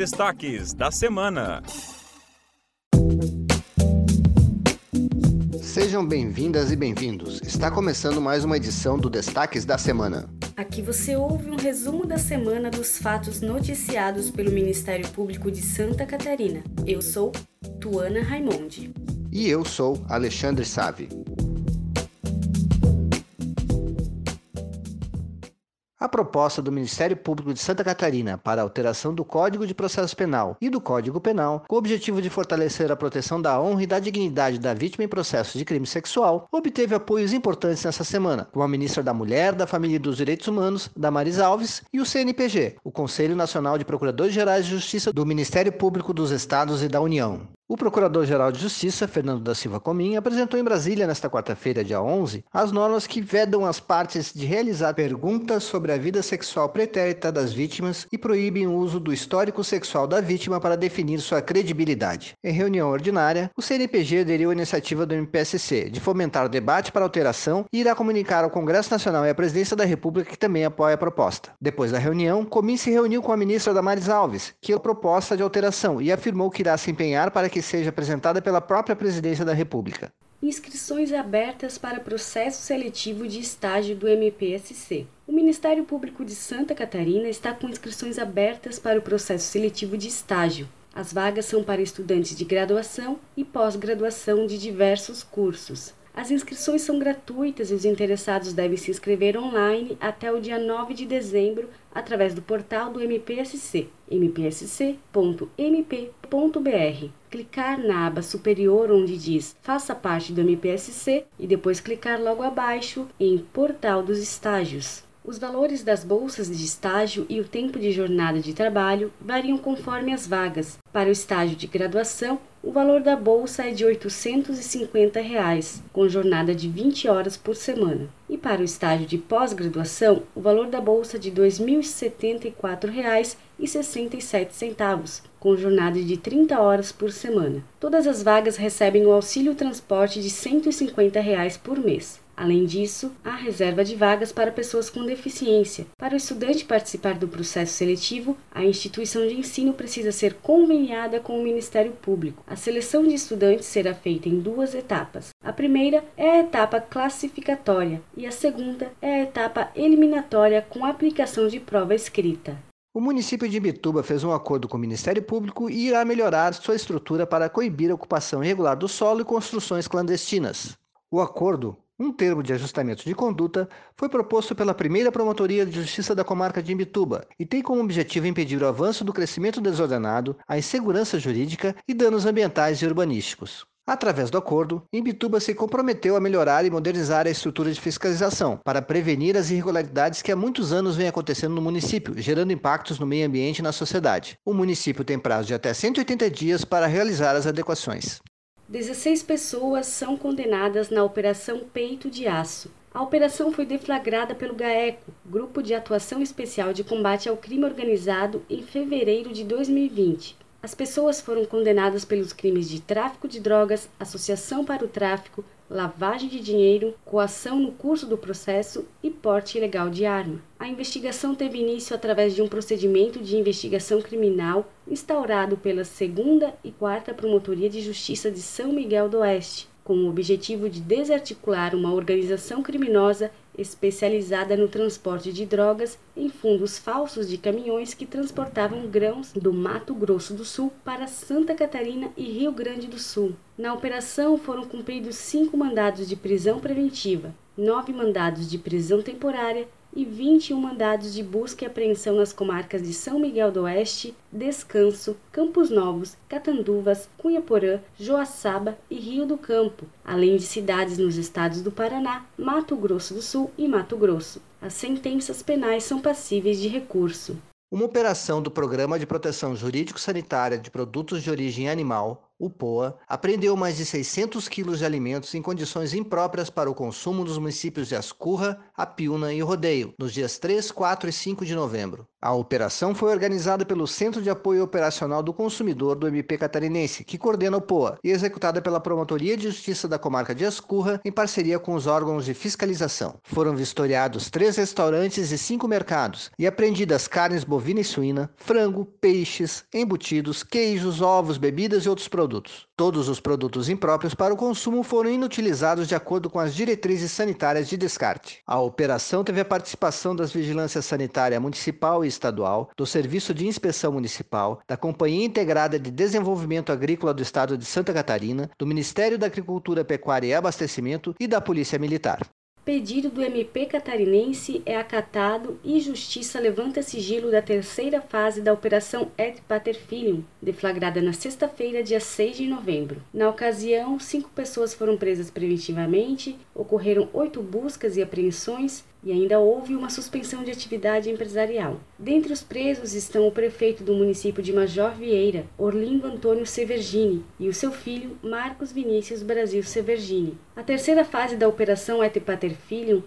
destaques da semana. Sejam bem-vindas e bem-vindos. Está começando mais uma edição do Destaques da Semana. Aqui você ouve um resumo da semana dos fatos noticiados pelo Ministério Público de Santa Catarina. Eu sou Tuana Raimondi. E eu sou Alexandre Savi. A proposta do Ministério Público de Santa Catarina para a alteração do Código de Processo Penal e do Código Penal, com o objetivo de fortalecer a proteção da honra e da dignidade da vítima em processo de crime sexual, obteve apoios importantes nessa semana, com a ministra da Mulher, da Família e dos Direitos Humanos, Damaris Alves, e o CNPG, o Conselho Nacional de Procuradores Gerais de Justiça do Ministério Público dos Estados e da União. O Procurador-Geral de Justiça, Fernando da Silva Comim, apresentou em Brasília nesta quarta-feira, dia 11, as normas que vedam as partes de realizar perguntas sobre a vida sexual pretérita das vítimas e proíbem o uso do histórico sexual da vítima para definir sua credibilidade. Em reunião ordinária, o CNPG aderiu à iniciativa do MPSC de fomentar o debate para alteração e irá comunicar ao Congresso Nacional e à Presidência da República que também apoia a proposta. Depois da reunião, Comim se reuniu com a ministra Damares Alves, que é a proposta de alteração e afirmou que irá se empenhar para que que seja apresentada pela própria Presidência da República. Inscrições abertas para processo seletivo de estágio do MPSC. O Ministério Público de Santa Catarina está com inscrições abertas para o processo seletivo de estágio. As vagas são para estudantes de graduação e pós-graduação de diversos cursos. As inscrições são gratuitas e os interessados devem se inscrever online até o dia 9 de dezembro através do portal do MPSC, mpsc.mp.br. Clicar na aba superior onde diz Faça parte do MPSC e depois clicar logo abaixo em Portal dos Estágios. Os valores das bolsas de estágio e o tempo de jornada de trabalho variam conforme as vagas. Para o estágio de graduação, o valor da bolsa é de 850 reais, com jornada de 20 horas por semana. E para o estágio de pós-graduação, o valor da bolsa é de R$ 2.074,67, com jornada de 30 horas por semana. Todas as vagas recebem o auxílio transporte de 150 reais por mês. Além disso, há reserva de vagas para pessoas com deficiência. Para o estudante participar do processo seletivo, a instituição de ensino precisa ser conveniada com o Ministério Público. A seleção de estudantes será feita em duas etapas. A primeira é a etapa classificatória e a segunda é a etapa eliminatória com aplicação de prova escrita. O município de Bituba fez um acordo com o Ministério Público e irá melhorar sua estrutura para coibir a ocupação irregular do solo e construções clandestinas. O acordo um termo de ajustamento de conduta foi proposto pela primeira Promotoria de Justiça da comarca de Imbituba e tem como objetivo impedir o avanço do crescimento desordenado, a insegurança jurídica e danos ambientais e urbanísticos. Através do acordo, Imbituba se comprometeu a melhorar e modernizar a estrutura de fiscalização para prevenir as irregularidades que há muitos anos vêm acontecendo no município, gerando impactos no meio ambiente e na sociedade. O município tem prazo de até 180 dias para realizar as adequações. 16 pessoas são condenadas na Operação Peito de Aço. A operação foi deflagrada pelo GAECO, Grupo de Atuação Especial de Combate ao Crime Organizado, em fevereiro de 2020. As pessoas foram condenadas pelos crimes de tráfico de drogas, associação para o tráfico, lavagem de dinheiro, coação no curso do processo e porte ilegal de arma. A investigação teve início através de um procedimento de investigação criminal instaurado pela segunda e quarta Promotoria de Justiça de São Miguel do Oeste, com o objetivo de desarticular uma organização criminosa especializada no transporte de drogas em fundos falsos de caminhões que transportavam grãos do Mato Grosso do Sul para Santa Catarina e Rio Grande do Sul. Na operação foram cumpridos cinco mandados de prisão preventiva, nove mandados de prisão temporária e 21 mandados de busca e apreensão nas comarcas de São Miguel do Oeste, Descanso, Campos Novos, Catanduvas, Cunhaporã, Joaçaba e Rio do Campo, além de cidades nos estados do Paraná, Mato Grosso do Sul e Mato Grosso. As sentenças penais são passíveis de recurso. Uma operação do Programa de Proteção Jurídico-Sanitária de Produtos de Origem Animal o POA, apreendeu mais de 600 quilos de alimentos em condições impróprias para o consumo nos municípios de Ascurra, Apiúna e Rodeio, nos dias 3, 4 e 5 de novembro. A operação foi organizada pelo Centro de Apoio Operacional do Consumidor do MP Catarinense, que coordena o POA, e executada pela Promotoria de Justiça da Comarca de Ascurra, em parceria com os órgãos de fiscalização. Foram vistoriados três restaurantes e cinco mercados, e apreendidas carnes bovina e suína, frango, peixes, embutidos, queijos, ovos, bebidas e outros produtos. Todos os produtos impróprios para o consumo foram inutilizados de acordo com as diretrizes sanitárias de descarte. A operação teve a participação das Vigilâncias Sanitária Municipal e Estadual, do Serviço de Inspeção Municipal, da Companhia Integrada de Desenvolvimento Agrícola do Estado de Santa Catarina, do Ministério da Agricultura, Pecuária e Abastecimento e da Polícia Militar. Pedido do MP catarinense é acatado e Justiça levanta sigilo da terceira fase da Operação Et Pater Filium, deflagrada na sexta-feira, dia 6 de novembro. Na ocasião, cinco pessoas foram presas preventivamente, ocorreram oito buscas e apreensões e ainda houve uma suspensão de atividade empresarial. Dentre os presos estão o prefeito do município de Major Vieira, Orlindo Antônio Severgini, e o seu filho, Marcos Vinícius Brasil Severgini. A terceira fase da Operação Et Pater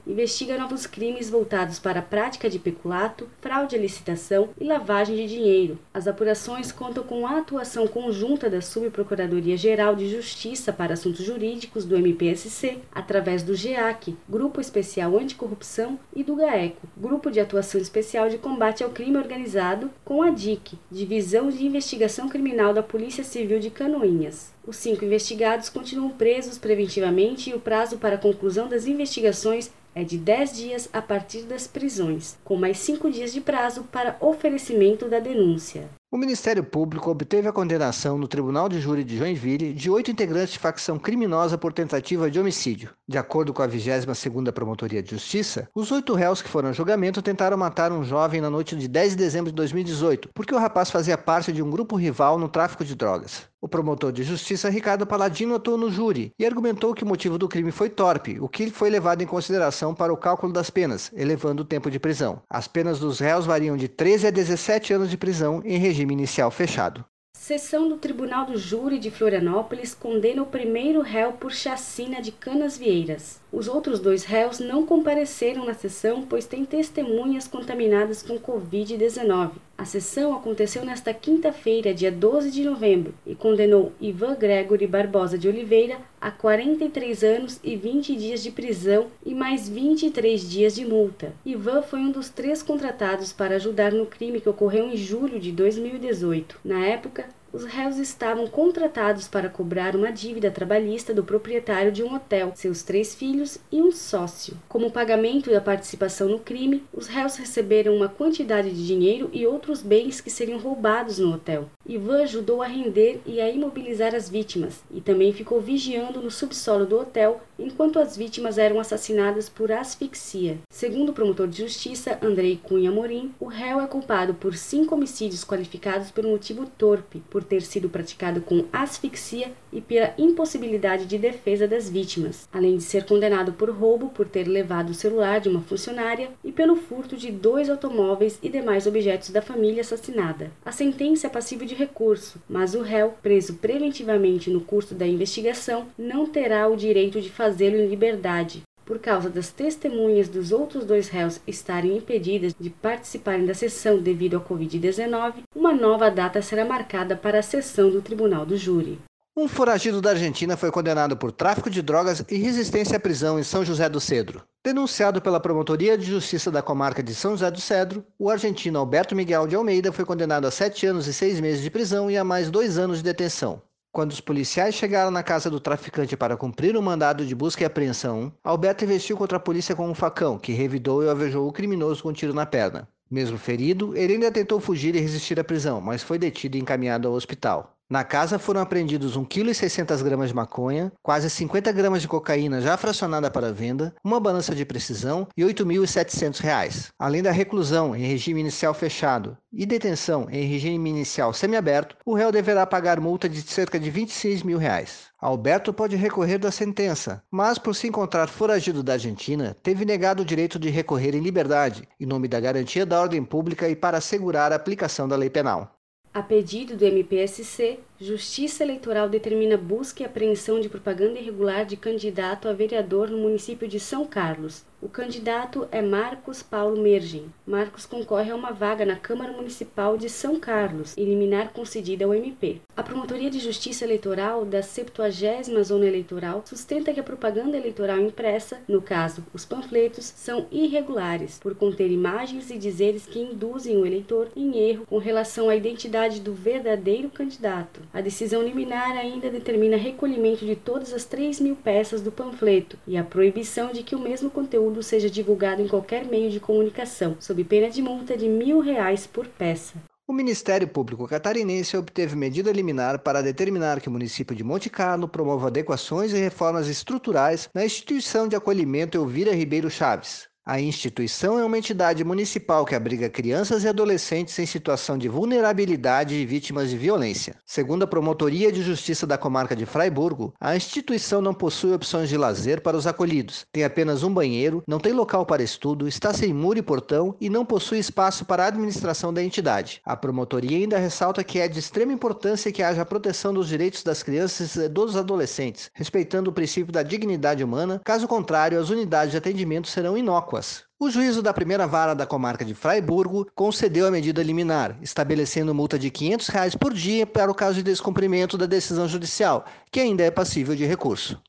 investiga novos crimes voltados para a prática de peculato, fraude à licitação e lavagem de dinheiro. As apurações contam com a atuação conjunta da Subprocuradoria-Geral de Justiça para Assuntos Jurídicos do MPSC, através do GEAC, Grupo Especial Anticorrupção e do GAECO, Grupo de Atuação Especial de Combate ao Crime Organizado, com a DIC, Divisão de Investigação Criminal da Polícia Civil de Canoinhas. Os cinco investigados continuam presos preventivamente e o prazo para a conclusão das investigações é de 10 dias a partir das prisões, com mais cinco dias de prazo para oferecimento da denúncia. O Ministério Público obteve a condenação no Tribunal de Júri de Joinville de oito integrantes de facção criminosa por tentativa de homicídio. De acordo com a 22ª Promotoria de Justiça, os oito réus que foram a julgamento tentaram matar um jovem na noite de 10 de dezembro de 2018, porque o rapaz fazia parte de um grupo rival no tráfico de drogas. O promotor de justiça Ricardo Paladino atuou no júri e argumentou que o motivo do crime foi torpe, o que foi levado em consideração para o cálculo das penas, elevando o tempo de prisão. As penas dos réus variam de 13 a 17 anos de prisão em regime inicial fechado. Sessão do Tribunal do Júri de Florianópolis condena o primeiro réu por chacina de Canas Vieiras. Os outros dois réus não compareceram na sessão, pois têm testemunhas contaminadas com Covid-19. A sessão aconteceu nesta quinta-feira, dia 12 de novembro, e condenou Ivan Gregory Barbosa de Oliveira a 43 anos e 20 dias de prisão e mais 23 dias de multa. Ivan foi um dos três contratados para ajudar no crime que ocorreu em julho de 2018. Na época, os réus estavam contratados para cobrar uma dívida trabalhista do proprietário de um hotel, seus três filhos e um sócio. Como pagamento da participação no crime, os réus receberam uma quantidade de dinheiro e outros bens que seriam roubados no hotel. Ivan ajudou a render e a imobilizar as vítimas e também ficou vigiando no subsolo do hotel enquanto as vítimas eram assassinadas por asfixia. Segundo o promotor de justiça Andrei Cunha Morim, o réu é culpado por cinco homicídios qualificados por motivo torpe, por ter sido praticado com asfixia e pela impossibilidade de defesa das vítimas, além de ser condenado por roubo por ter levado o celular de uma funcionária e pelo furto de dois automóveis e demais objetos da família assassinada. A sentença é passível de recurso, mas o réu, preso preventivamente no curso da investigação, não terá o direito de fazê-lo em liberdade, por causa das testemunhas dos outros dois réus estarem impedidas de participarem da sessão devido ao Covid-19, uma nova data será marcada para a sessão do Tribunal do Júri. Um foragido da Argentina foi condenado por tráfico de drogas e resistência à prisão em São José do Cedro. Denunciado pela Promotoria de Justiça da Comarca de São José do Cedro, o argentino Alberto Miguel de Almeida foi condenado a sete anos e seis meses de prisão e a mais dois anos de detenção. Quando os policiais chegaram na casa do traficante para cumprir o mandado de busca e apreensão, Alberto investiu contra a polícia com um facão, que revidou e alvejou o criminoso com um tiro na perna. Mesmo ferido, ele ainda tentou fugir e resistir à prisão, mas foi detido e encaminhado ao hospital. Na casa foram apreendidos 1,6 kg de maconha, quase 50 gramas de cocaína já fracionada para venda, uma balança de precisão e R$ 8.700, além da reclusão em regime inicial fechado e detenção em regime inicial semiaberto, o réu deverá pagar multa de cerca de 26 mil reais. Alberto pode recorrer da sentença, mas por se encontrar foragido da Argentina, teve negado o direito de recorrer em liberdade, em nome da garantia da ordem pública e para assegurar a aplicação da lei penal. A pedido do MPSC, Justiça Eleitoral determina busca e apreensão de propaganda irregular de candidato a vereador no município de São Carlos. O candidato é Marcos Paulo Mergen. Marcos concorre a uma vaga na Câmara Municipal de São Carlos, eliminar concedida ao MP. A Promotoria de Justiça Eleitoral da 70 Zona Eleitoral sustenta que a propaganda eleitoral impressa, no caso, os panfletos, são irregulares, por conter imagens e dizeres que induzem o eleitor em erro com relação à identidade do verdadeiro candidato. A decisão liminar ainda determina recolhimento de todas as 3 mil peças do panfleto e a proibição de que o mesmo conteúdo seja divulgado em qualquer meio de comunicação, sob pena de multa de mil reais por peça. O Ministério Público Catarinense obteve medida liminar para determinar que o município de Monte Carlo promova adequações e reformas estruturais na instituição de acolhimento Elvira Ribeiro Chaves. A instituição é uma entidade municipal que abriga crianças e adolescentes em situação de vulnerabilidade e vítimas de violência. Segundo a Promotoria de Justiça da Comarca de Fraiburgo, a instituição não possui opções de lazer para os acolhidos, tem apenas um banheiro, não tem local para estudo, está sem muro e portão e não possui espaço para a administração da entidade. A promotoria ainda ressalta que é de extrema importância que haja proteção dos direitos das crianças e dos adolescentes, respeitando o princípio da dignidade humana, caso contrário, as unidades de atendimento serão inócuas o juízo da primeira vara da comarca de Fraiburgo concedeu a medida liminar, estabelecendo multa de 500 reais por dia para o caso de descumprimento da decisão judicial, que ainda é passível de recurso.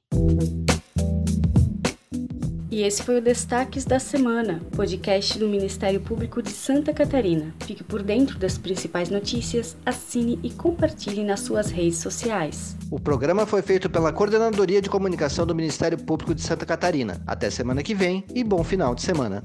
E esse foi o Destaques da Semana, podcast do Ministério Público de Santa Catarina. Fique por dentro das principais notícias, assine e compartilhe nas suas redes sociais. O programa foi feito pela Coordenadoria de Comunicação do Ministério Público de Santa Catarina. Até semana que vem e bom final de semana.